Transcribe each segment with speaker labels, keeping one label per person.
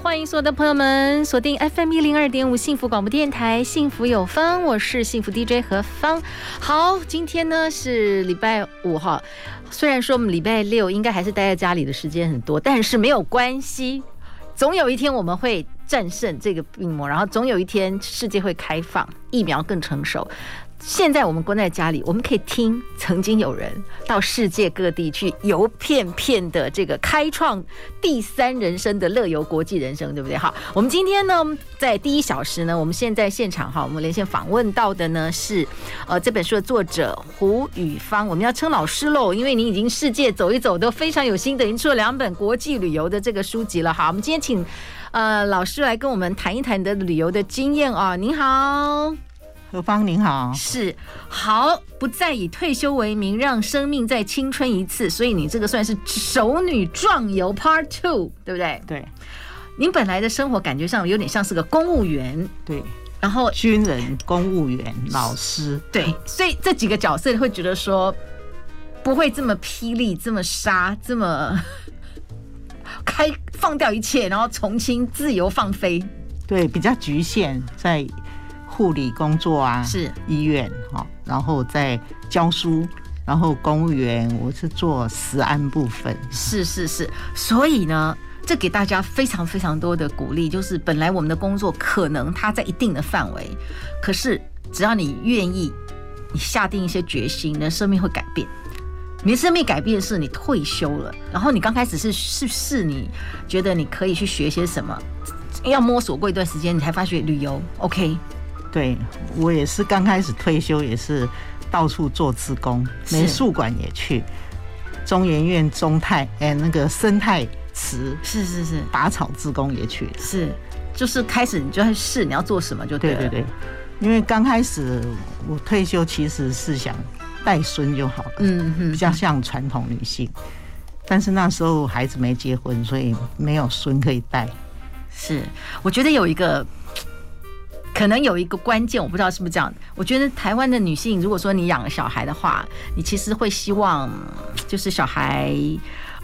Speaker 1: 欢迎所有的朋友们锁定 FM 一零二点五幸福广播电台，幸福有方，我是幸福 DJ 何芳。好，今天呢是礼拜五哈，虽然说我们礼拜六应该还是待在家里的时间很多，但是没有关系。总有一天我们会战胜这个病魔，然后总有一天世界会开放，疫苗更成熟。现在我们关在家里，我们可以听曾经有人到世界各地去游片片的这个开创第三人生的乐游国际人生，对不对？好，我们今天呢，在第一小时呢，我们现在现场哈，我们连线访问到的呢是呃这本书的作者胡宇芳，我们要称老师喽，因为你已经世界走一走都非常有心得，已经出了两本国际旅游的这个书籍了。好，我们今天请呃老师来跟我们谈一谈你的旅游的经验啊，您好。
Speaker 2: 何芳您好，
Speaker 1: 是好，不再以退休为名，让生命再青春一次。所以你这个算是熟女壮游 Part Two，对不对？
Speaker 2: 对。
Speaker 1: 您本来的生活感觉上有点像是个公务员，
Speaker 2: 对。
Speaker 1: 然后
Speaker 2: 军人、公务员、老师，
Speaker 1: 对。所以这几个角色会觉得说，不会这么霹雳、这么杀、这么 开放掉一切，然后重新自由放飞。
Speaker 2: 对，比较局限在。护理工作啊，
Speaker 1: 是
Speaker 2: 医院哈，然后在教书，然后公务员我是做食安部分，
Speaker 1: 是是是，所以呢，这给大家非常非常多的鼓励，就是本来我们的工作可能它在一定的范围，可是只要你愿意，你下定一些决心，你的生命会改变。你的生命改变是你退休了，然后你刚开始是是是你觉得你可以去学些什么，要摸索过一段时间，你才发觉旅游 OK。
Speaker 2: 对，我也是刚开始退休，也是到处做志工，美术馆也去，中研院中泰哎那个生态池
Speaker 1: 是是是
Speaker 2: 拔草志工也去，
Speaker 1: 是就是开始你就会试你要做什么就对了。
Speaker 2: 对对对，因为刚开始我退休其实是想带孙就好了，嗯嗯，比较像传统女性，但是那时候孩子没结婚，所以没有孙可以带。
Speaker 1: 是，我觉得有一个。可能有一个关键，我不知道是不是这样。我觉得台湾的女性，如果说你养了小孩的话，你其实会希望，就是小孩，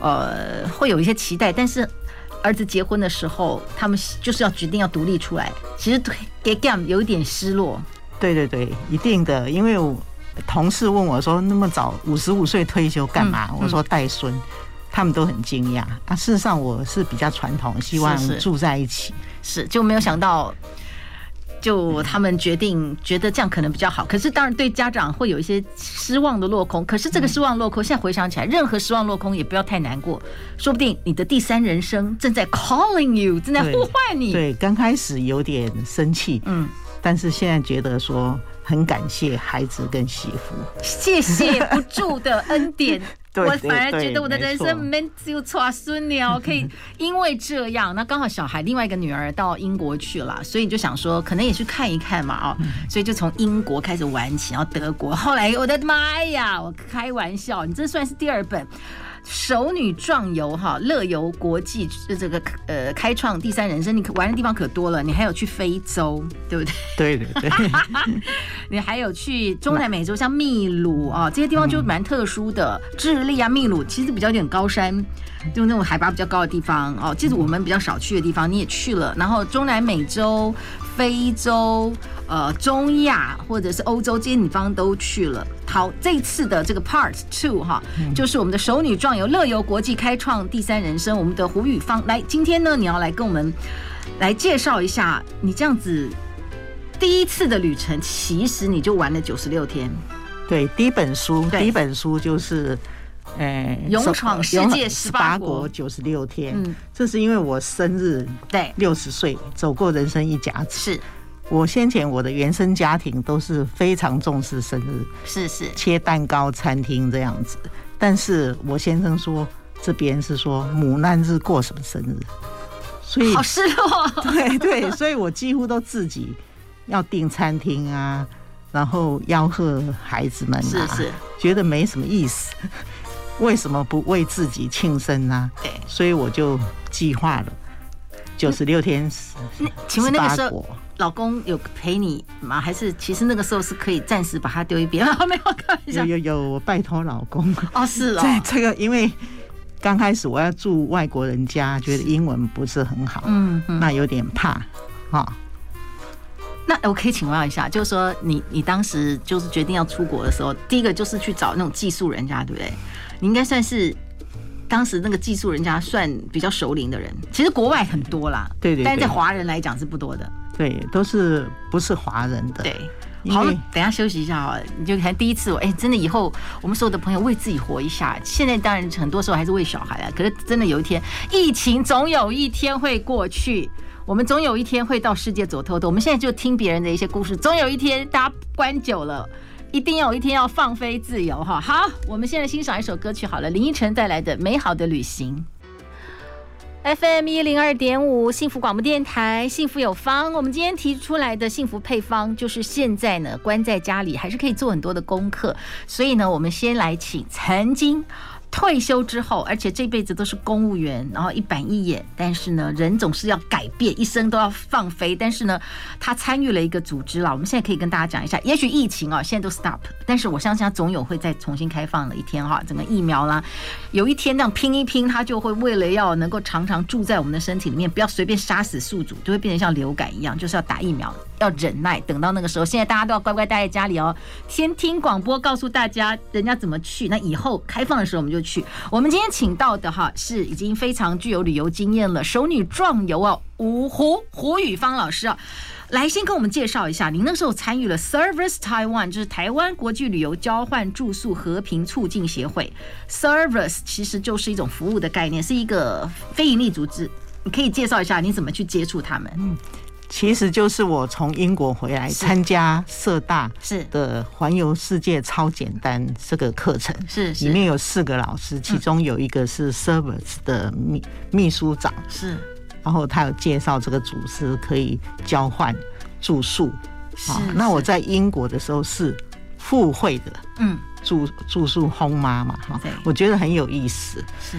Speaker 1: 呃，会有一些期待。但是儿子结婚的时候，他们就是要决定要独立出来，其实给 Gam 有一点失落。
Speaker 2: 对对对，一定的。因为我同事问我说：“那么早五十五岁退休干嘛？”嗯嗯、我说：“带孙。”他们都很惊讶啊。事实上，我是比较传统，希望住在一起，
Speaker 1: 是就没有想到。就他们决定觉得这样可能比较好，可是当然对家长会有一些失望的落空。可是这个失望落空，现在回想起来，任何失望落空也不要太难过，说不定你的第三人生正在 calling you，正在呼唤你。
Speaker 2: 对，刚开始有点生气，嗯，但是现在觉得说很感谢孩子跟媳妇，
Speaker 1: 谢谢不住的恩典。我反而觉得我的人生没只有差孙鸟，可以因为这样，那刚好小孩另外一个女儿到英国去了，所以你就想说可能也去看一看嘛，哦，所以就从英国开始玩起，然后德国，后来我的妈呀，我开玩笑，你这算是第二本。熟女壮游哈，乐游国际这个呃开创第三人生，你玩的地方可多了，你还有去非洲，对不对？
Speaker 2: 对对对，
Speaker 1: 你还有去中南美洲，像秘鲁啊这些地方就蛮特殊的，智利啊秘鲁其实比较有点高山，就那种海拔比较高的地方哦，这是我们比较少去的地方，你也去了，然后中南美洲。非洲、呃，中亚或者是欧洲这些地方都去了。好，这次的这个 Part Two 哈，就是我们的熟女壮游乐游国际开创第三人生。我们的胡宇芳来，今天呢，你要来跟我们来介绍一下你这样子第一次的旅程，其实你就玩了九十六天。
Speaker 2: 对，第一本书，第一本书就是。哎，
Speaker 1: 勇闯世界十八国
Speaker 2: 九十六天，嗯，这是因为我生日，
Speaker 1: 对，
Speaker 2: 六十岁走过人生一甲子。
Speaker 1: 是，
Speaker 2: 我先前我的原生家庭都是非常重视生日，
Speaker 1: 是是，
Speaker 2: 切蛋糕、餐厅这样子。但是我先生说，这边是说母难日过什么生日，所以
Speaker 1: 好失落。
Speaker 2: 对对，所以我几乎都自己要订餐厅啊，然后吆喝孩子们啊，
Speaker 1: 是是，
Speaker 2: 觉得没什么意思。为什么不为自己庆生呢？
Speaker 1: 对，
Speaker 2: 所以我就计划了九十六天。
Speaker 1: 那请问那个时候老公有陪你吗？还是其实那个时候是可以暂时把他丢一边？没有开玩笑，
Speaker 2: 有有有，我拜托老公。
Speaker 1: 哦，是哦。
Speaker 2: 在这个，因为刚开始我要住外国人家，觉得英文不是很好，嗯，那有点怕哈。
Speaker 1: 那我可以请问一下，就是说你你当时就是决定要出国的时候，第一个就是去找那种寄宿人家，对不对？你应该算是当时那个寄宿人家算比较熟龄的人。其实国外很多啦，
Speaker 2: 对对，
Speaker 1: 但是在华人来讲是不多的。
Speaker 2: 对，都是不是华人的。
Speaker 1: 对，好，等一下休息一下啊，你就看第一次，哎，真的以后我们所有的朋友为自己活一下。现在当然很多时候还是为小孩啊，可是真的有一天，疫情总有一天会过去，我们总有一天会到世界走透透。我们现在就听别人的一些故事，总有一天大家关久了。一定有一天要放飞自由哈！好，我们现在欣赏一首歌曲好了，林依晨带来的《美好的旅行》。FM 一零二点五，幸福广播电台，幸福有方。我们今天提出来的幸福配方，就是现在呢，关在家里还是可以做很多的功课。所以呢，我们先来请曾经。退休之后，而且这辈子都是公务员，然后一板一眼。但是呢，人总是要改变，一生都要放飞。但是呢，他参与了一个组织了。我们现在可以跟大家讲一下，也许疫情啊，现在都 stop，但是我相信他总有会再重新开放的一天哈。整个疫苗啦，有一天这样拼一拼，他就会为了要能够常常住在我们的身体里面，不要随便杀死宿主，就会变成像流感一样，就是要打疫苗，要忍耐，等到那个时候。现在大家都要乖乖待在家里哦，先听广播告诉大家人家怎么去。那以后开放的时候，我们就。去，我们今天请到的哈是已经非常具有旅游经验了，熟女壮游啊，胡胡胡宇芳老师啊，来先跟我们介绍一下，您那时候参与了 Service Taiwan，就是台湾国际旅游交换住宿和平促进协会，Service 其实就是一种服务的概念，是一个非营利组织，你可以介绍一下你怎么去接触他们？嗯。
Speaker 2: 其实就是我从英国回来参加社大是。的环游世界超简单这个课程，是里面有四个老师，其中有一个是 Service 的秘秘书长，是，然后他有介绍这个组织可以交换住宿，是。那我在英国的时候是付费的，嗯，住住宿 home 妈嘛，哈，我觉得很有意思，是，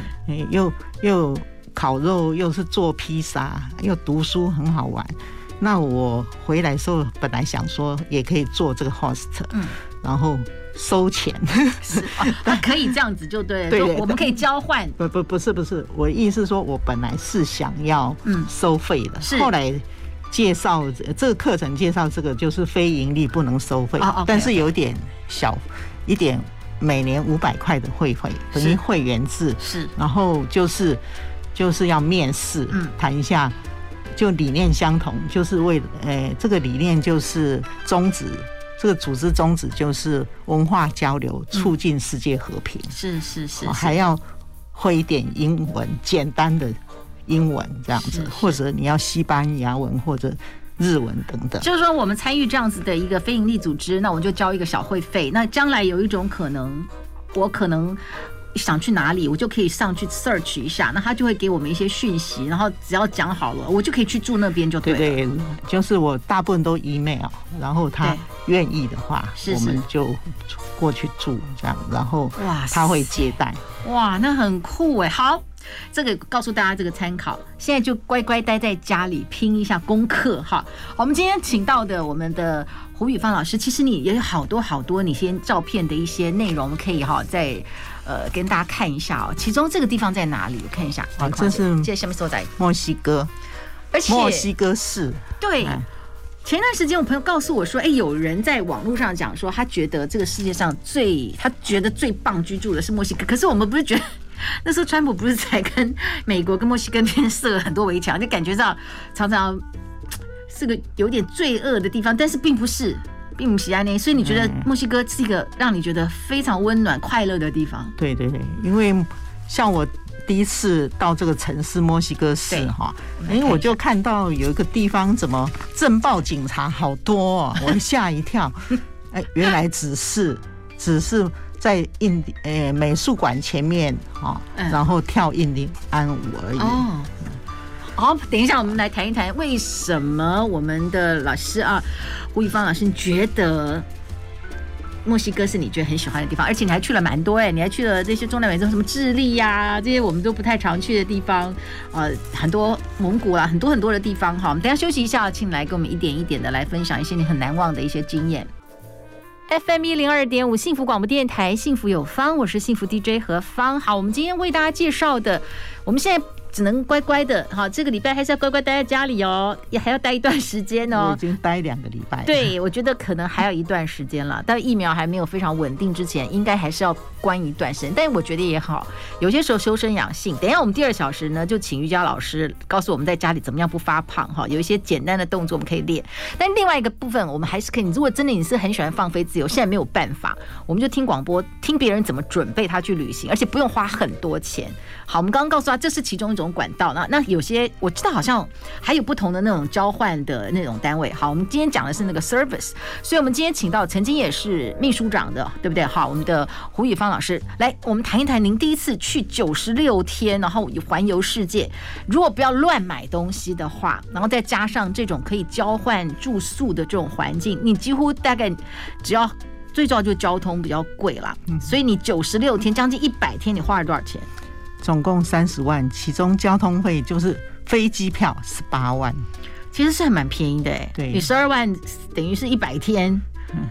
Speaker 2: 又又烤肉，又是做披萨，又读书，很好玩。那我回来时候，本来想说也可以做这个 host，嗯，然后收
Speaker 1: 钱，可以这样子就对了，对，我们可以交换。
Speaker 2: 不不不是不是，我意思是说我本来是想要嗯。收费的，是。后来介绍这个课程介绍这个就是非盈利不能收费，但是有点小一点，每年五百块的会费等于会员制，是，然后就是就是要面试，嗯，谈一下。就理念相同，就是为了，诶，这个理念就是宗旨，这个组织宗旨就是文化交流，促进世界和平。是是是，还要会一点英文，简单的英文这样子，或者你要西班牙文或者日文等等。
Speaker 1: 就是说，我们参与这样子的一个非营利组织，那我们就交一个小会费。那将来有一种可能，我可能。想去哪里，我就可以上去 search 一下，那他就会给我们一些讯息，然后只要讲好了，我就可以去住那边就对了。对对，
Speaker 2: 就是我大部分都 email，然后他愿意的话，我们就过去住这样，然后哇，他会接待。
Speaker 1: 哇，那很酷哎！好，这个告诉大家这个参考，现在就乖乖待在家里拼一下功课哈。我们今天请到的我们的胡宇芳老师，其实你也有好多好多你先照片的一些内容可以哈在。呃，跟大家看一下哦，其中这个地方在哪里？我看一下
Speaker 2: 啊，这是
Speaker 1: 这下面所在
Speaker 2: 墨西哥，而且墨西哥市。
Speaker 1: 对，前段时间我朋友告诉我说，哎，有人在网络上讲说，他觉得这个世界上最他觉得最棒居住的是墨西哥。可是我们不是觉得那时候川普不是在跟美国跟墨西哥那边设了很多围墙，就感觉上常常是个有点罪恶的地方，但是并不是。并不喜爱那，所以你觉得墨西哥是一个让你觉得非常温暖、快乐的地方？
Speaker 2: 对对对，因为像我第一次到这个城市墨西哥市哈，哎，我就看到有一个地方怎么镇暴警察好多哦，我吓一跳。哎，原来只是只是在印第呃美术馆前面哈，然后跳印第安舞而已。哦
Speaker 1: 好，等一下我们来谈一谈为什么我们的老师啊，胡宇芳老师，你觉得？墨西哥是你觉得很喜欢的地方，而且你还去了蛮多哎，你还去了这些中南美洲，什么智利呀、这些我们都不太常去的地方，呃，很多蒙古啊，很多很多的地方哈。我们等下休息一下，请来跟我们一点一点的来分享一些你很难忘的一些经验。FM 一零二点五幸福广播电台，幸福有方，我是幸福 DJ 何芳。好，我们今天为大家介绍的，我们现在。只能乖乖的，好，这个礼拜还是要乖乖待在家里哦，也还要待一段时间哦。
Speaker 2: 我已经待两个礼拜。
Speaker 1: 对，我觉得可能还有一段时间了，但疫苗还没有非常稳定之前，应该还是要关一段时间。但是我觉得也好，有些时候修身养性。等一下我们第二小时呢，就请瑜伽老师告诉我们在家里怎么样不发胖哈，有一些简单的动作我们可以练。但另外一个部分，我们还是可以。如果真的你是很喜欢放飞自由，现在没有办法，我们就听广播，听别人怎么准备他去旅行，而且不用花很多钱。好，我们刚刚告诉他，这是其中一种种管道。那那有些我知道，好像还有不同的那种交换的那种单位。好，我们今天讲的是那个 service，所以我们今天请到曾经也是秘书长的，对不对？好，我们的胡宇芳老师来，我们谈一谈您第一次去九十六天，然后环游世界。如果不要乱买东西的话，然后再加上这种可以交换住宿的这种环境，你几乎大概只要最重要就交通比较贵了。所以你九十六天将近一百天，你花了多少钱？
Speaker 2: 总共三十万，其中交通费就是飞机票十八万，
Speaker 1: 其实是还蛮便宜的哎。
Speaker 2: 对，
Speaker 1: 你十二万等于是一百天，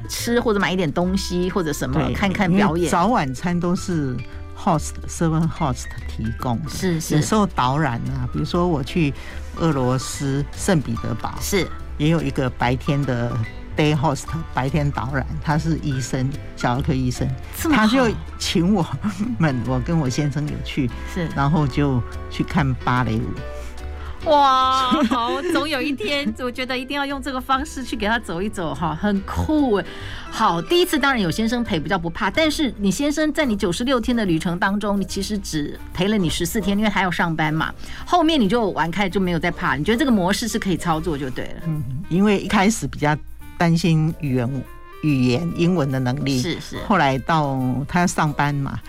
Speaker 1: 吃或者买一点东西或者什么，看看表演。
Speaker 2: 早晚餐都是 host seven host 提供的，
Speaker 1: 是是。
Speaker 2: 有时候导览啊，比如说我去俄罗斯圣彼得堡，
Speaker 1: 是
Speaker 2: 也有一个白天的。Day host 白天导览，他是医生，小儿科医生，他就请我 们，我跟我先生有去，
Speaker 1: 是，
Speaker 2: 然后就去看芭蕾舞。
Speaker 1: 哇，好，总有一天，我觉得一定要用这个方式去给他走一走，哈，很酷哎。好，第一次当然有先生陪比较不怕，但是你先生在你九十六天的旅程当中，你其实只陪了你十四天，因为还要上班嘛。后面你就玩开就没有再怕，你觉得这个模式是可以操作就对了。
Speaker 2: 嗯，因为一开始比较。担心语言、语言、英文的能力
Speaker 1: 是是。
Speaker 2: 后来到他上班嘛，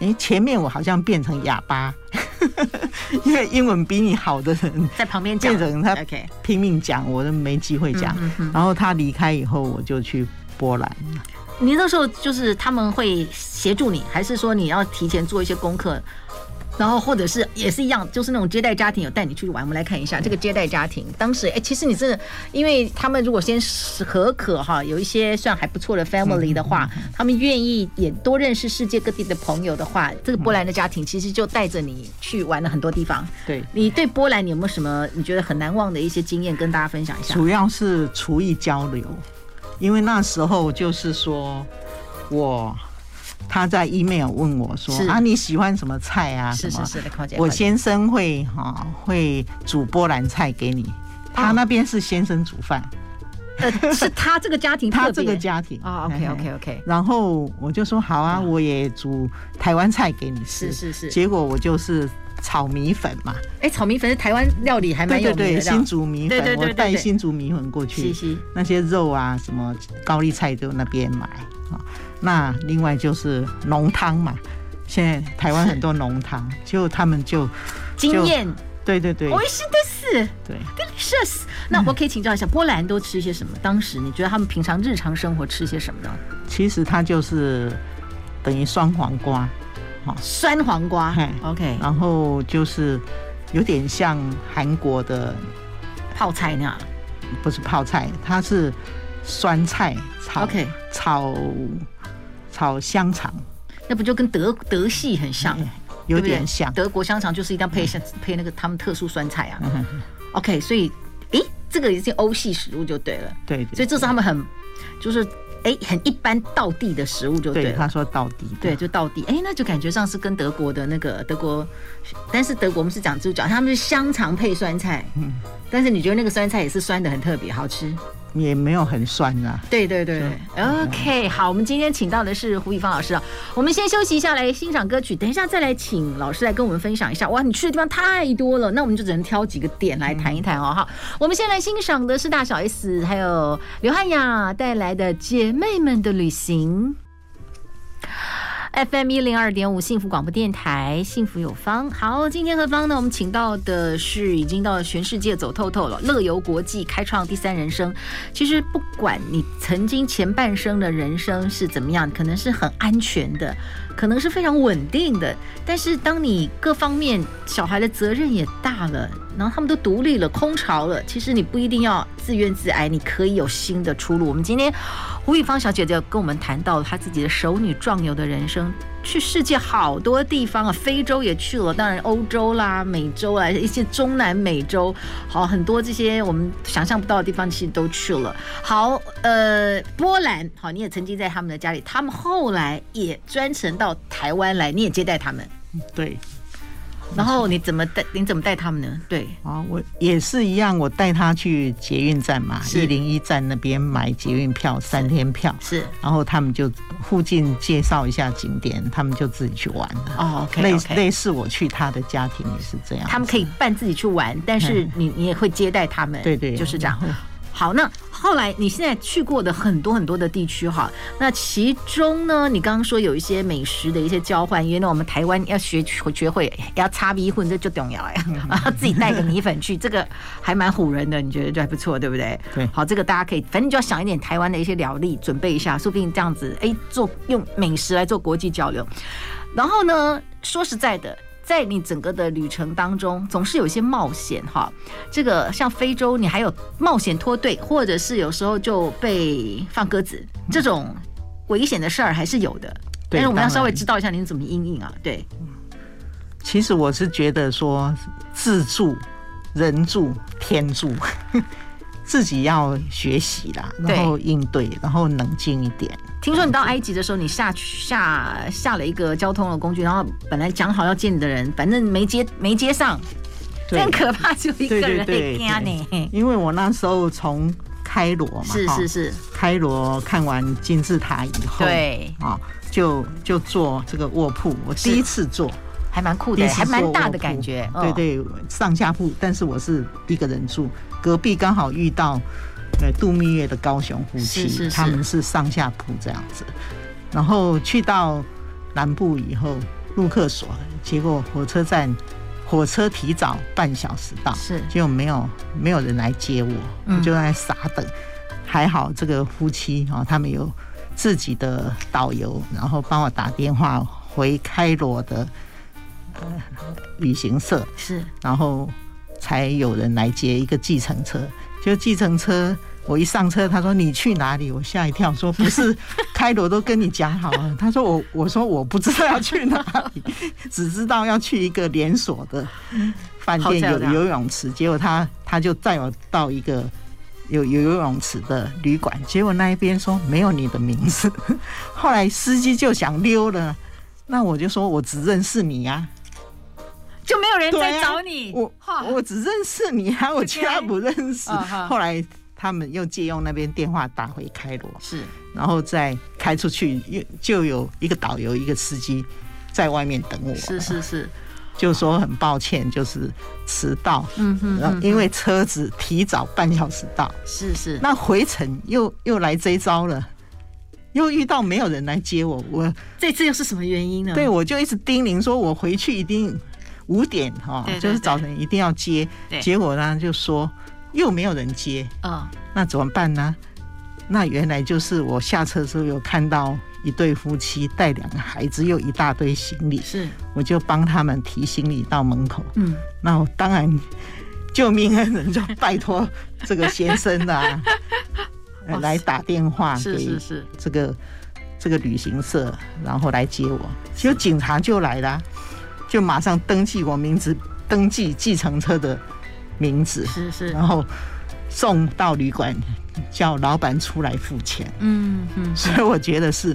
Speaker 2: 哎，前面我好像变成哑巴，因为英文比你好的人
Speaker 1: 在旁边讲，
Speaker 2: 变成他拼命讲，我都没机会讲。然后他离开以后，我就去波兰。
Speaker 1: 你那时候就是他们会协助你，还是说你要提前做一些功课？然后或者是也是一样，就是那种接待家庭有带你出去玩。我们来看一下这个接待家庭，当时哎，其实你是因为他们如果先合可哈，有一些算还不错的 family 的话，他们愿意也多认识世界各地的朋友的话，这个波兰的家庭其实就带着你去玩了很多地方。
Speaker 2: 对，
Speaker 1: 你对波兰你有没有什么你觉得很难忘的一些经验跟大家分享一下？
Speaker 2: 主要是厨艺交流，因为那时候就是说我。他在 email 问我说：“啊，你喜欢什么菜啊？
Speaker 1: 是是是的，
Speaker 2: 我先生会哈会煮波兰菜给你。他那边是先生煮饭，
Speaker 1: 呃，是他这个家庭，
Speaker 2: 他这个家庭
Speaker 1: 啊。OK OK OK。
Speaker 2: 然后我就说好啊，我也煮台湾菜给你吃。
Speaker 1: 是是是。
Speaker 2: 结果我就是炒米粉嘛。
Speaker 1: 哎，炒米粉是台湾料理，还蛮有名的。
Speaker 2: 对对对，新竹米粉，我带新竹米粉过去。那些肉啊，什么高丽菜都那边买啊。那另外就是浓汤嘛，现在台湾很多浓汤，就他们就
Speaker 1: 经验，
Speaker 2: 对对对，
Speaker 1: 美味しいです，对，delicious。那我可以请教一下，波兰都吃一些什么？当时你觉得他们平常日常生活吃些什么呢？
Speaker 2: 其实它就是等于酸黄瓜，
Speaker 1: 酸黄瓜，OK，
Speaker 2: 然后就是有点像韩国的
Speaker 1: 泡菜那样，
Speaker 2: 不是泡菜，它是酸菜炒，
Speaker 1: OK，
Speaker 2: 炒。 炒香肠，
Speaker 1: 那不就跟德德系很像，
Speaker 2: 有点像。
Speaker 1: 德国香肠就是一定要配香 配那个他们特殊酸菜啊。OK，所以，诶，这个已经欧系食物就对了。
Speaker 2: 对，
Speaker 1: 所以这是他们很就是诶很一般道地的食物就对了。
Speaker 2: 他说道地，
Speaker 1: 对，就道地。哎，那就感觉上是跟德国的那个德国，但是德国我们是讲猪脚，他们是香肠配酸菜。嗯，但是你觉得那个酸菜也是酸的很特别好吃？
Speaker 2: 也没有很酸啊。
Speaker 1: 对对对，OK，好，我们今天请到的是胡宇芳老师啊。我们先休息一下，来欣赏歌曲。等一下再来请老师来跟我们分享一下。哇，你去的地方太多了，那我们就只能挑几个点来谈一谈哦。哈，我们先来欣赏的是大小 S 还有刘汉雅带来的《姐妹们的旅行》。FM 一零二点五幸福广播电台，幸福有方。好，今天何方呢？我们请到的是已经到了全世界走透透了，乐游国际开创第三人生。其实不管你曾经前半生的人生是怎么样，可能是很安全的，可能是非常稳定的，但是当你各方面小孩的责任也大了，然后他们都独立了、空巢了，其实你不一定要自怨自艾，你可以有新的出路。我们今天。胡宇芳小姐就跟我们谈到她自己的熟女壮游的人生，去世界好多地方啊，非洲也去了，当然欧洲啦、美洲啊，一些中南美洲，好很多这些我们想象不到的地方，其实都去了。好，呃，波兰，好，你也曾经在他们的家里，他们后来也专程到台湾来，你也接待他们，
Speaker 2: 对。
Speaker 1: 然后你怎么带？你怎么带他们呢？对
Speaker 2: 啊，我也是一样，我带他去捷运站嘛，一零一站那边买捷运票，三天票
Speaker 1: 是。
Speaker 2: 然后他们就附近介绍一下景点，他们就自己去玩了。
Speaker 1: 哦 okay
Speaker 2: 类类似我去他的家庭也是这样，
Speaker 1: 他们可以办自己去玩，但是你你也会接待他们。
Speaker 2: 对对，
Speaker 1: 就是这样。好，那后来你现在去过的很多很多的地区哈，那其中呢，你刚刚说有一些美食的一些交换，因为呢我们台湾要学学会要擦米粉，这就重要呀，然后 自己带个米粉去，这个还蛮唬人的，你觉得就还不错，对不对？
Speaker 2: 对，
Speaker 1: 好，这个大家可以，反正就要想一点台湾的一些料理，准备一下，说不定这样子，哎，做用美食来做国际交流。然后呢，说实在的。在你整个的旅程当中，总是有一些冒险哈。这个像非洲，你还有冒险脱队，或者是有时候就被放鸽子，这种危险的事儿还是有的。但是我们要稍微知道一下您怎么应应啊？对，
Speaker 2: 其实我是觉得说，自助、人助、天助。自己要学习啦，然后应对，然后冷静一点。
Speaker 1: 听说你到埃及的时候，你下去下下了一个交通的工具，然后本来讲好要见你的人，反正没接没接上，更可怕，就一个人在家呢。
Speaker 2: 因为我那时候从开罗嘛，
Speaker 1: 是是是，
Speaker 2: 开罗看完金字塔以后，
Speaker 1: 对。啊，
Speaker 2: 就就坐这个卧铺，我第一次坐，
Speaker 1: 还蛮酷的，还蛮大的感觉。
Speaker 2: 对对，上下铺，但是我是一个人住。隔壁刚好遇到，呃，度蜜月的高雄夫妻，是是是，他们是上下铺这样子。然后去到南部以后，陆客所，结果火车站火车提早半小时到，是结果没有没有人来接我，我就在傻等。还好这个夫妻啊，他们有自己的导游，然后帮我打电话回开罗的呃旅行社，是然后。才有人来接一个计程车，就计程车，我一上车，他说你去哪里？我吓一跳，说不是 开罗都跟你讲好了。他说我，我说我不知道要去哪里，只知道要去一个连锁的饭店有游泳池。结果他他就带我到一个有有游泳池的旅馆，结果那一边说没有你的名字。后来司机就想溜了，那我就说我只认识你呀。
Speaker 1: 就没有人在找你，
Speaker 2: 我我只认识你啊，我其他不认识。后来他们又借用那边电话打回开罗，是，然后再开出去，又就有一个导游，一个司机在外面等我。
Speaker 1: 是是是，
Speaker 2: 就说很抱歉，就是迟到。嗯哼，然后因为车子提早半小时到。
Speaker 1: 是是，
Speaker 2: 那回程又又来这一招了，又遇到没有人来接我，我
Speaker 1: 这次又是什么原因呢？
Speaker 2: 对，我就一直叮咛说，我回去一定。五点哈，就是早晨一定要接，结果呢就说又没有人接，嗯，那怎么办呢？那原来就是我下车的时候有看到一对夫妻带两个孩子，又一大堆行李，是，我就帮他们提行李到门口，嗯，那我当然救命恩人就拜托这个先生啊，来打电话给这个这个旅行社，然后来接我，结果警察就来了。就马上登记我名字，登记计程车的名字，是是，然后送到旅馆，叫老板出来付钱。嗯嗯，所以我觉得是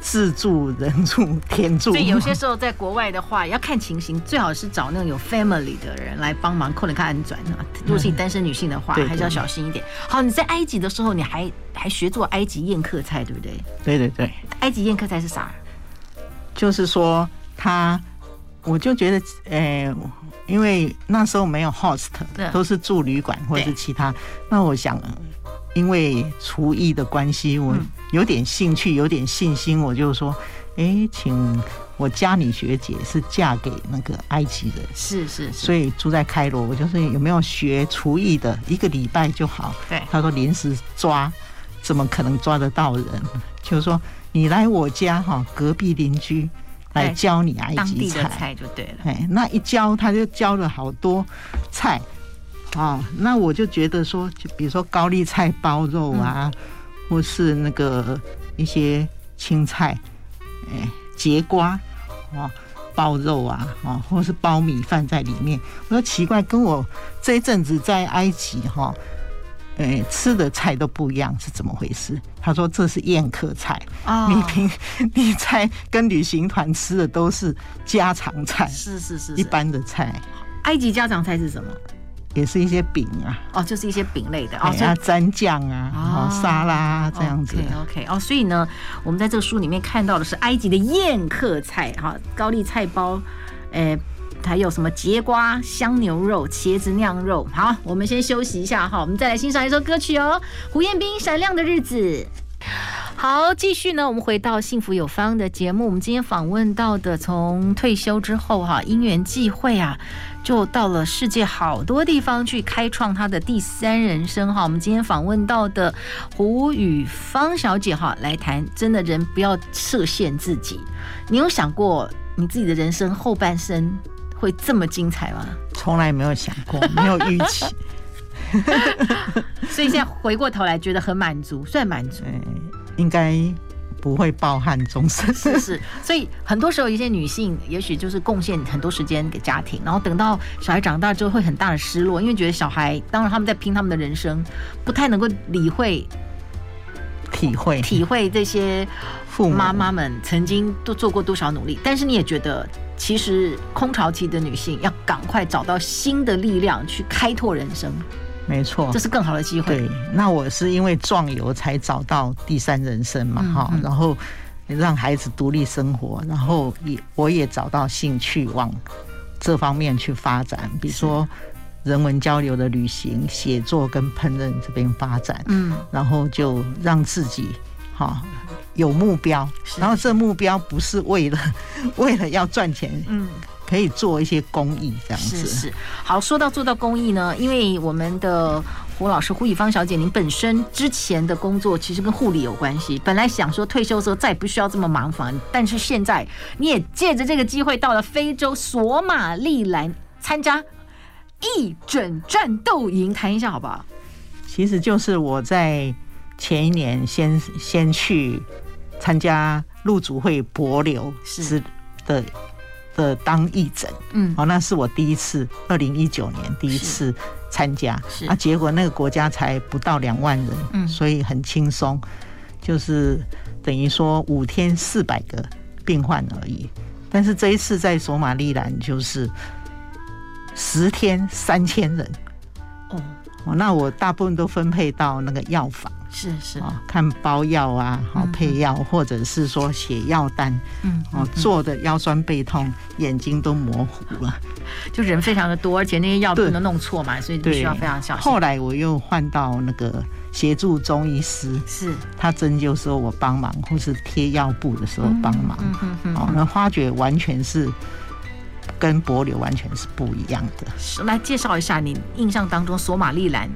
Speaker 2: 自助、人助、天助。
Speaker 1: 所以有些时候在国外的话，要看情形，最好是找那种有 family 的人来帮忙，可能看安转啊。如果是你单身女性的话，还是要小心一点。好，你在埃及的时候，你还还学做埃及宴客菜，对不对？
Speaker 2: 对对对，
Speaker 1: 埃及宴客菜是啥？
Speaker 2: 就是说他。我就觉得，呃、欸，因为那时候没有 host，都是住旅馆或者是其他。那我想，因为厨艺的关系，我有点兴趣，有点信心，我就说，哎、欸，请我家里学姐是嫁给那个埃及人，
Speaker 1: 是是，是，
Speaker 2: 所以住在开罗。我就说有没有学厨艺的，一个礼拜就好。
Speaker 1: 对，
Speaker 2: 他说临时抓，怎么可能抓得到人？就是说你来我家哈，隔壁邻居来教你埃及菜，
Speaker 1: 菜就对了。
Speaker 2: 哎，那一教他就教了好多菜啊，那我就觉得说，就比如说高丽菜包肉啊，嗯、或是那个一些青菜。哎，节瓜，哦，包肉啊，哦，或是包米饭在里面。我说奇怪，跟我这一阵子在埃及哈，哎，吃的菜都不一样，是怎么回事？他说这是宴客菜啊，你平你在跟旅行团吃的都是家常菜，
Speaker 1: 是是是，
Speaker 2: 一般的菜。
Speaker 1: 埃及家常菜是什么？
Speaker 2: 也是一些饼啊，
Speaker 1: 哦，就是一些饼类的
Speaker 2: 哦，要蘸酱啊，哦，沙拉这样子。
Speaker 1: OK，OK，哦，所以呢，我们在这个书里面看到的是埃及的宴客菜，哈，高丽菜包，诶，还有什么节瓜、香牛肉、茄子酿肉。好，我们先休息一下哈，我们再来欣赏一首歌曲哦，胡彦斌《闪亮的日子》。好，继续呢，我们回到幸福有方的节目，我们今天访问到的，从退休之后哈，因缘际会啊。就到了世界好多地方去开创他的第三人生哈。我们今天访问到的胡语芳小姐哈，来谈真的人不要设限自己。你有想过你自己的人生后半生会这么精彩吗？
Speaker 2: 从来没有想过，没有预期。
Speaker 1: 所以现在回过头来觉得很满足，算满足。
Speaker 2: 应该。不会抱憾终身，
Speaker 1: 是是，所以很多时候一些女性也许就是贡献很多时间给家庭，然后等到小孩长大之后会很大的失落，因为觉得小孩当然他们在拼他们的人生，不太能够理会、
Speaker 2: 体会、
Speaker 1: 体会这些父母妈妈们曾经都做过多少努力。但是你也觉得，其实空巢期的女性要赶快找到新的力量去开拓人生。
Speaker 2: 没错，
Speaker 1: 这是更好的机会。
Speaker 2: 对，那我是因为壮游才找到第三人生嘛，哈、嗯嗯，然后让孩子独立生活，然后也我也找到兴趣往这方面去发展，比如说人文交流的旅行、写作跟烹饪这边发展，嗯，然后就让自己哈有目标，然后这目标不是为了 为了要赚钱，嗯。可以做一些公益，这样子
Speaker 1: 是是好。说到做到公益呢，因为我们的胡老师胡语芳小姐，您本身之前的工作其实跟护理有关系。本来想说退休的时候再也不需要这么麻烦，但是现在你也借着这个机会到了非洲索马利兰参加义诊战斗营，谈一下好不好？
Speaker 2: 其实就是我在前一年先先去参加陆组会博流是。的。的当义诊，嗯，哦，那是我第一次，二零一九年第一次参加，是。啊，结果那个国家才不到两万人，嗯，所以很轻松，就是等于说五天四百个病患而已。但是这一次在索马利兰就是十天三千人，哦，哦，那我大部分都分配到那个药房。
Speaker 1: 是是。
Speaker 2: 啊，看包药啊，好配药，或者是说写药单，嗯，哦，做的腰酸背痛，眼睛都模糊了，
Speaker 1: 就人非常的多，而且那些药不能弄错嘛，所以必须要非常小心。
Speaker 2: 后来我又换到那个协助中医师，是。他针灸时候我帮忙，或是贴药布的时候帮忙，嗯。哦，那发觉完全是跟柏流完全是不一样的。
Speaker 1: 来介绍一下你印象当中索马利兰。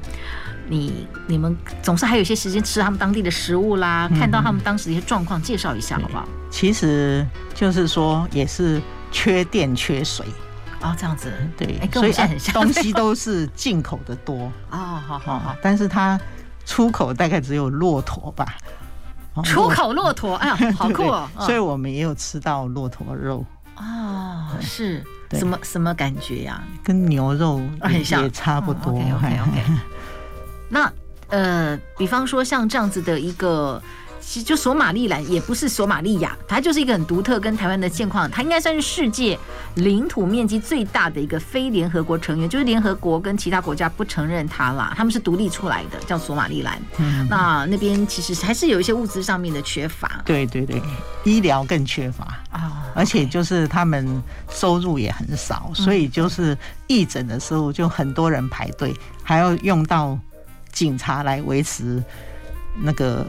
Speaker 1: 你你们总是还有一些时间吃他们当地的食物啦，看到他们当时的一些状况，介绍一下好不好？
Speaker 2: 其实就是说也是缺电缺水
Speaker 1: 哦，这样子
Speaker 2: 对，所以东西都是进口的多
Speaker 1: 哦，好好好，
Speaker 2: 但是它出口大概只有骆驼吧，
Speaker 1: 出口骆驼，哎呀，好酷哦！
Speaker 2: 所以我们也有吃到骆驼肉
Speaker 1: 哦，是什么什么感觉呀？
Speaker 2: 跟牛肉很像，也差不多。
Speaker 1: OK OK。那呃，比方说像这样子的一个，其实就索马利兰也不是索马利亚，它就是一个很独特跟台湾的现况，它应该算是世界领土面积最大的一个非联合国成员，就是联合国跟其他国家不承认它啦，他们是独立出来的，叫索马利兰。嗯，那那边其实还是有一些物资上面的缺乏，
Speaker 2: 对对对，医疗更缺乏啊，而且就是他们收入也很少，所以就是义诊的时候就很多人排队，还要用到。警察来维持那个，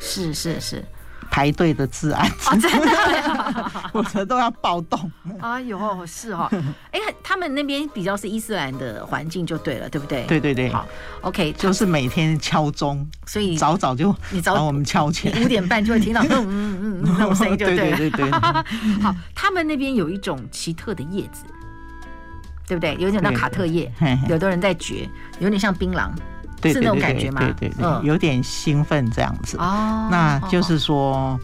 Speaker 1: 是是是，
Speaker 2: 排队的治安，
Speaker 1: 哦，真的，
Speaker 2: 我觉得都要暴动。
Speaker 1: 哎呦，是哦，哎，他们那边比较是伊斯兰的环境就对了，对不对？
Speaker 2: 对对对，
Speaker 1: 好，OK，
Speaker 2: 就是每天敲钟，所以早早就你早我们敲起来，
Speaker 1: 五点半就会听到嗯嗯嗯嗯 那种声音，就对
Speaker 2: 对对对。
Speaker 1: 好，他们那边有一种奇特的叶子，对不对？有点像卡特叶，有的人在嚼，有点像槟榔。是那种感觉吗？
Speaker 2: 对对对，有点兴奋这样子。哦，那就是说，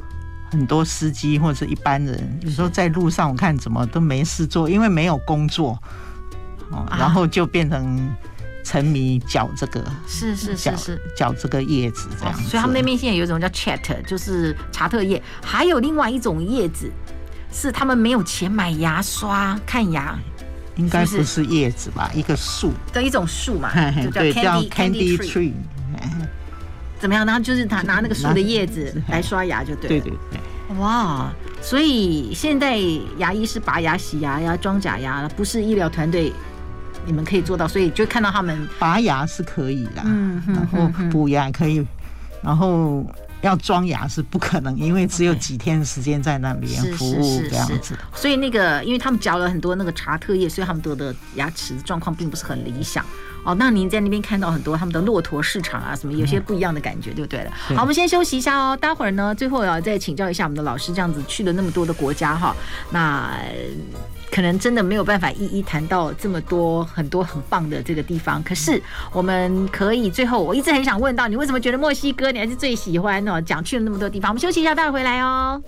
Speaker 2: 很多司机或者一般人，有时候在路上，我看怎么都没事做，因为没有工作，哦，然后就变成沉迷嚼这个，
Speaker 1: 是是是是
Speaker 2: 嚼这个叶子这样。
Speaker 1: 所以他们那边现在有一种叫 chat，就是查特叶，还有另外一种叶子，是他们没有钱买牙刷看牙。
Speaker 2: 应该不是叶子吧？一个树
Speaker 1: 的一种树嘛，
Speaker 2: 就叫 candy tree。
Speaker 1: 怎么样？然后就是他拿那个树的叶子来刷牙就对了。
Speaker 2: 对对对。
Speaker 1: 哇！所以现在牙医是拔牙、洗牙呀、装假牙，不是医疗团队你们可以做到，所以就看到他们
Speaker 2: 拔牙是可以的，嗯，然后补牙可以，然后。要装牙是不可能，因为只有几天时间在那边服务这样子。
Speaker 1: 所以那个，因为他们嚼了很多那个茶特叶，所以他们得的牙齿状况并不是很理想。哦，那您在那边看到很多他们的骆驼市场啊，什么有些不一样的感觉，对不对了？好，我们先休息一下哦，待会儿呢，最后要再请教一下我们的老师，这样子去了那么多的国家哈，那。可能真的没有办法一一谈到这么多很多很棒的这个地方，可是我们可以最后，我一直很想问到你，为什么觉得墨西哥你还是最喜欢呢？讲去了那么多地方，我们休息一下，待会回来哦。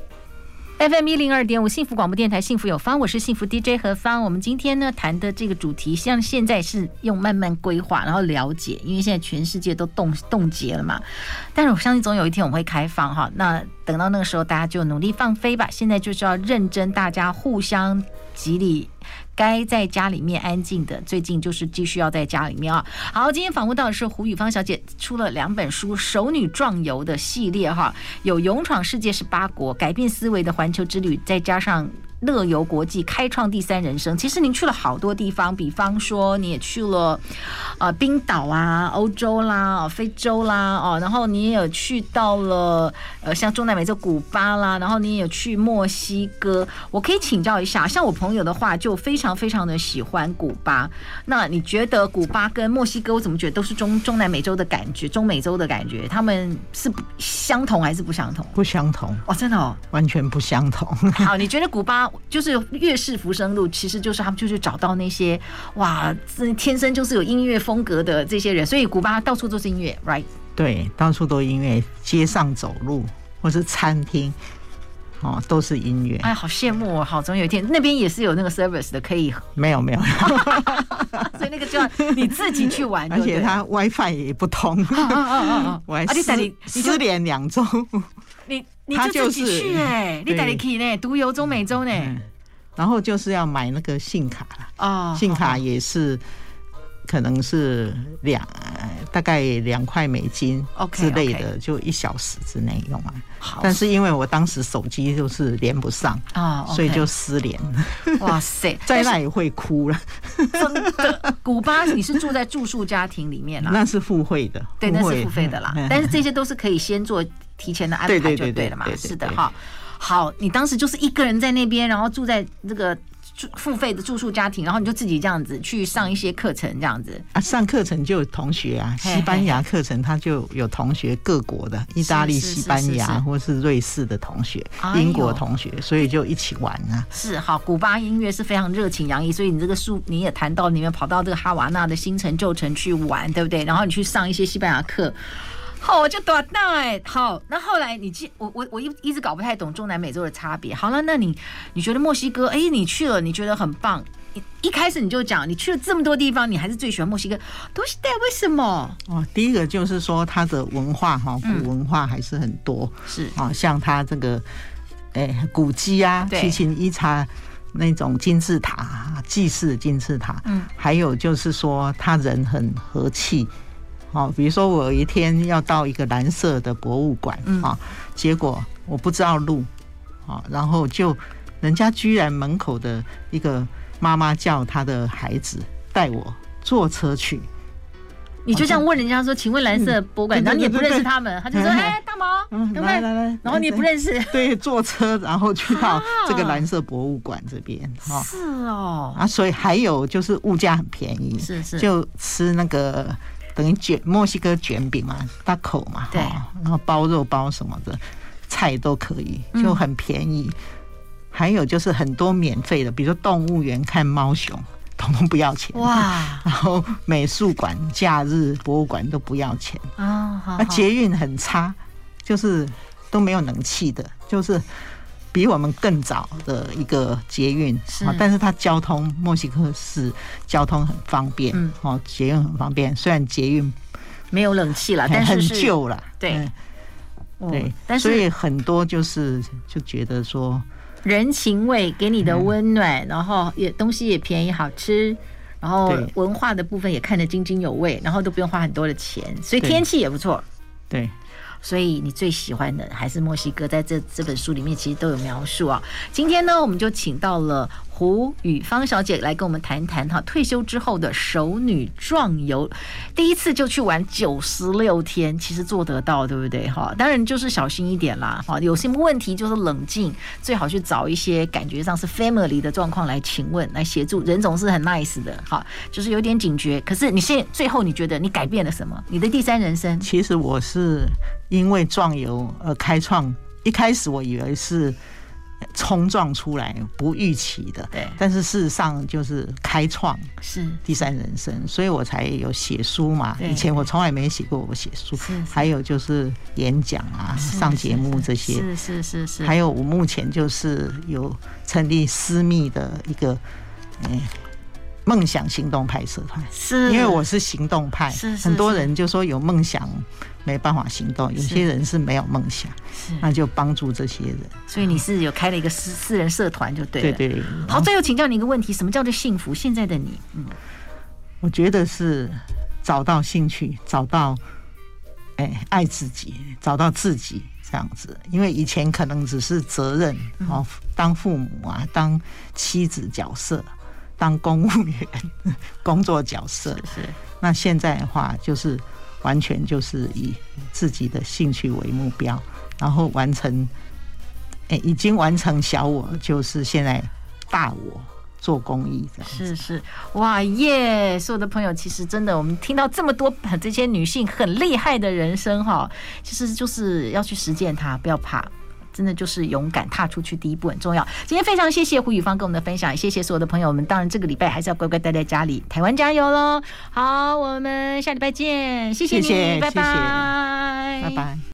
Speaker 1: FM 一零二点五幸福广播电台，幸福有方，我是幸福 DJ 何芳。我们今天呢谈的这个主题，像现在是用慢慢规划，然后了解，因为现在全世界都冻冻结了嘛。但是我相信总有一天我们会开放哈。那等到那个时候，大家就努力放飞吧。现在就是要认真，大家互相吉利。该在家里面安静的，最近就是继续要在家里面啊。好，今天访问到的是胡宇芳小姐，出了两本书《熟女壮游》的系列哈，有勇闯世界十八国、改变思维的环球之旅，再加上。乐游国际，开创第三人生。其实您去了好多地方，比方说你也去了，呃，冰岛啊，欧洲啦，非洲啦，哦，然后你也有去到了，呃，像中南美洲古巴啦，然后你也有去墨西哥。我可以请教一下，像我朋友的话，就非常非常的喜欢古巴。那你觉得古巴跟墨西哥，我怎么觉得都是中中南美洲的感觉，中美洲的感觉，他们是相同还是不相同？
Speaker 2: 不相同
Speaker 1: 哦，真的哦，
Speaker 2: 完全不相同。
Speaker 1: 好，你觉得古巴？就是越是浮生路，其实就是他们就去找到那些哇，天生就是有音乐风格的这些人，所以古巴到处都是音乐，right？
Speaker 2: 对，到处都音乐，街上走路或是餐厅，哦，都是音乐。
Speaker 1: 哎，好羡慕哦！好，总有一天那边也是有那个 service 的，可以
Speaker 2: 没有没有，
Speaker 1: 所以那个就要你自己去玩，
Speaker 2: 而且它 WiFi 也不通，我还失失联两周。
Speaker 1: 你你就自己去 哎，你带你去呢，独游中美洲呢，
Speaker 2: 然后就是要买那个信卡啊，信卡也是可能是两大概两块美金之类的，就一小时之内用完。好，但是因为我当时手机就是连不上啊，所以就失联。
Speaker 1: 哇塞，
Speaker 2: 在那也会哭了。
Speaker 1: 真的，古巴你是住在住宿家庭里面啦？
Speaker 2: 那是付费的，
Speaker 1: 对，那是付费的啦。但是这些都是可以先做。提前的安排就对了嘛，是的哈。好，你当时就是一个人在那边，然后住在这个住付费的住宿家庭，然后你就自己这样子去上一些课程，这样子
Speaker 2: 啊。上课程就有同学啊，西班牙课程他就有同学，各国的意大利、西班牙或是瑞士的同学，英国同学，所以就一起玩啊。
Speaker 1: 是好，古巴音乐是非常热情洋溢，所以你这个书你也谈到，你们跑到这个哈瓦那的新城旧城去玩，对不对？然后你去上一些西班牙课。好，我就短大哎。好，那后来你记我我我一一直搞不太懂中南美洲的差别。好了，那你你觉得墨西哥？哎，你去了，你觉得很棒。一一开始你就讲，你去了这么多地方，你还是最喜欢墨西哥。都是带为什么？
Speaker 2: 哦，第一个就是说它的文化哈，古文化还是很多。是啊，像它这个哎古迹啊，七琴一茶那种金字塔，祭祀金字塔。嗯，还有就是说，他人很和气。哦，比如说我有一天要到一个蓝色的博物馆啊，结果我不知道路，啊，然后就人家居然门口的一个妈妈叫她的孩子带我坐车去，
Speaker 1: 你就这样问人家说：“请问蓝色博物馆？”然后你也不认识他们，他就说：“哎，大毛，来来来？”然后你也不认识，
Speaker 2: 对，坐车然后去到这个蓝色博物馆这边。
Speaker 1: 是哦，
Speaker 2: 啊，所以还有就是物价很便宜，
Speaker 1: 是是，
Speaker 2: 就吃那个等于卷墨西哥卷饼嘛，大口嘛，
Speaker 1: 对，
Speaker 2: 然后包肉包什么的菜都可以，就很便宜。还有就是很多免费的，比如说动物园看猫熊。统统不要钱哇！然后美术馆、假日博物馆都不要钱啊。那捷运很差，就是都没有冷气的，就是比我们更早的一个捷运。是，但是它交通墨西哥市交通很方便，哦，捷运很方便。虽然捷运
Speaker 1: 没有冷气了，但是
Speaker 2: 很旧了。
Speaker 1: 对，
Speaker 2: 对，但是所以很多就是就觉得说。
Speaker 1: 人情味给你的温暖，然后也东西也便宜好吃，然后文化的部分也看得津津有味，然后都不用花很多的钱，所以天气也不错。
Speaker 2: 对，
Speaker 1: 所以你最喜欢的还是墨西哥，在这这本书里面其实都有描述啊。今天呢，我们就请到了。胡宇芳小姐来跟我们谈一谈哈，退休之后的熟女壮游，第一次就去玩九十六天，其实做得到，对不对哈？当然就是小心一点啦，哈，有什么问题就是冷静，最好去找一些感觉上是 family 的状况来请问来协助，人总是很 nice 的哈，就是有点警觉。可是你现最后你觉得你改变了什么？你的第三人生？
Speaker 2: 其实我是因为壮游而开创，一开始我以为是。冲撞出来不预期的，对，但是事实上就是开创是。第三人生，所以我才有写书嘛。以前我从来没写过，我写书，还有就是演讲啊、上节目这些，
Speaker 1: 是是是是。
Speaker 2: 还有我目前就是有成立私密的一个，嗯。梦想行动派社团，是。因为我是行动派，是。很多人就说有梦想没办法行动，有些人是没有梦想，那就帮助这些人。
Speaker 1: 所以你是有开了一个私私人社团就对了。
Speaker 2: 对对。
Speaker 1: 好，最后请教你一个问题：什么叫做幸福？现在的你，嗯，
Speaker 2: 我觉得是找到兴趣，找到哎爱自己，找到自己这样子。因为以前可能只是责任哦，当父母啊，当妻子角色。当公务员 工作角色是，那现在的话就是完全就是以自己的兴趣为目标，然后完成，哎，已经完成小我，就是现在大我做公益这样。
Speaker 1: 是是，哇耶！所有的朋友，其实真的，我们听到这么多这些女性很厉害的人生哈，其实就是要去实践它，不要怕。真的就是勇敢踏出去，第一步很重要。今天非常谢谢胡宇芳跟我们的分享，谢谢所有的朋友们。当然，这个礼拜还是要乖乖待在家里，台湾加油喽！好，我们下礼拜见，谢谢你，谢谢，拜拜，
Speaker 2: 拜拜。